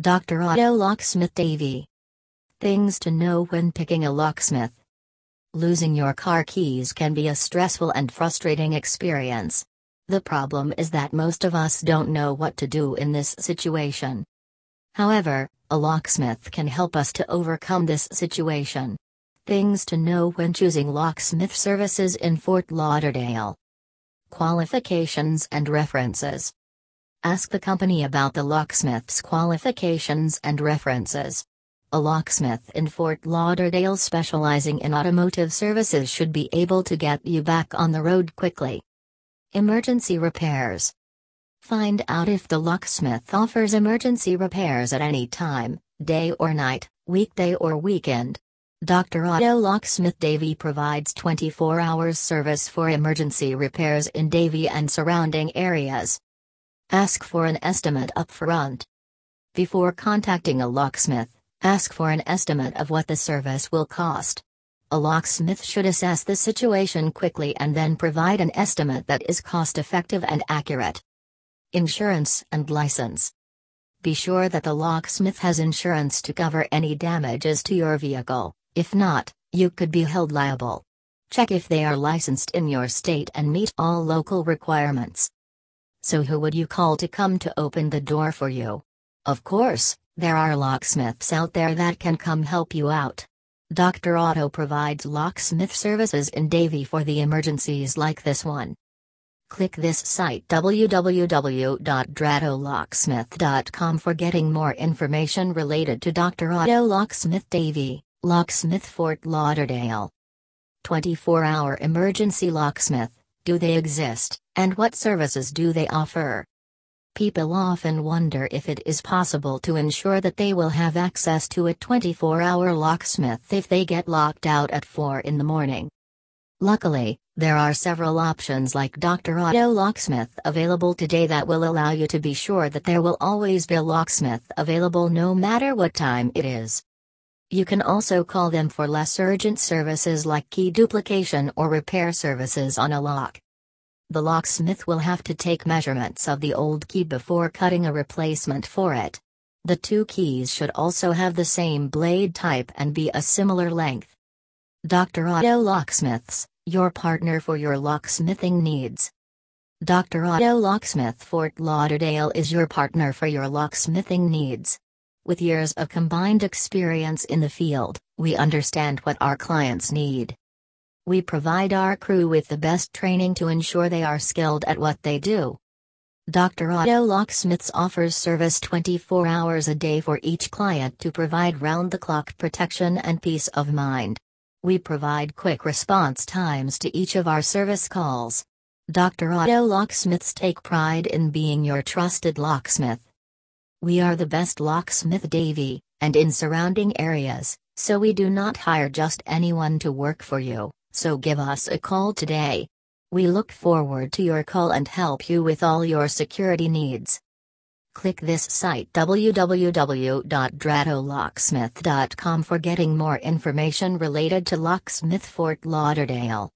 Dr. Auto Locksmith Davie. Things to know when picking a locksmith. Losing your car keys can be a stressful and frustrating experience. The problem is that most of us don't know what to do in this situation. However, a locksmith can help us to overcome this situation. Things to know when choosing locksmith services in Fort Lauderdale. Qualifications and references. Ask the company about the locksmith's qualifications and references. A locksmith in Fort Lauderdale specializing in automotive services should be able to get you back on the road quickly. Emergency repairs. Find out if the locksmith offers emergency repairs at any time, day or night, weekday or weekend. Dr. Auto Locksmith Davie provides 24 hours service for emergency repairs in Davie and surrounding areas. Ask for an estimate up front. Before contacting a locksmith, ask for an estimate of what the service will cost. A locksmith should assess the situation quickly and then provide an estimate that is cost effective and accurate. Insurance and license. Be sure that the locksmith has insurance to cover any damages to your vehicle. If not, you could be held liable. Check if they are licensed in your state and meet all local requirements. So, who would you call to come to open the door for you? Of course, there are locksmiths out there that can come help you out. Dr. Auto provides locksmith services in Davie for the emergencies like this one. Click this site www.drautolocksmith.com for getting more information related to Dr. Auto Locksmith Davie. Locksmith Fort Lauderdale. 24 hour emergency locksmith do they exist, and what services do they offer? People often wonder if it is possible to ensure that they will have access to a 24 hour locksmith if they get locked out at 4 in the morning. Luckily, there are several options like Dr. Auto Locksmith available today that will allow you to be sure that there will always be a locksmith available no matter what time it is. You can also call them for less urgent services like key duplication or repair services on a lock. The locksmith will have to take measurements of the old key before cutting a replacement for it. The two keys should also have the same blade type and be a similar length. Dr. Auto Locksmiths, your partner for your locksmithing needs. Dr. Auto Locksmith Fort Lauderdale is your partner for your locksmithing needs. With years of combined experience in the field, we understand what our clients need. We provide our crew with the best training to ensure they are skilled at what they do. Dr. Auto Locksmiths offers service 24 hours a day for each client to provide round the clock protection and peace of mind. We provide quick response times to each of our service calls. Dr. Auto Locksmiths take pride in being your trusted locksmith. We are the best locksmith Davie, and in surrounding areas, so we do not hire just anyone to work for you, so give us a call today. We look forward to your call and help you with all your security needs. Click this site www.drautolocksmith.com for getting more information related to Locksmith Fort Lauderdale.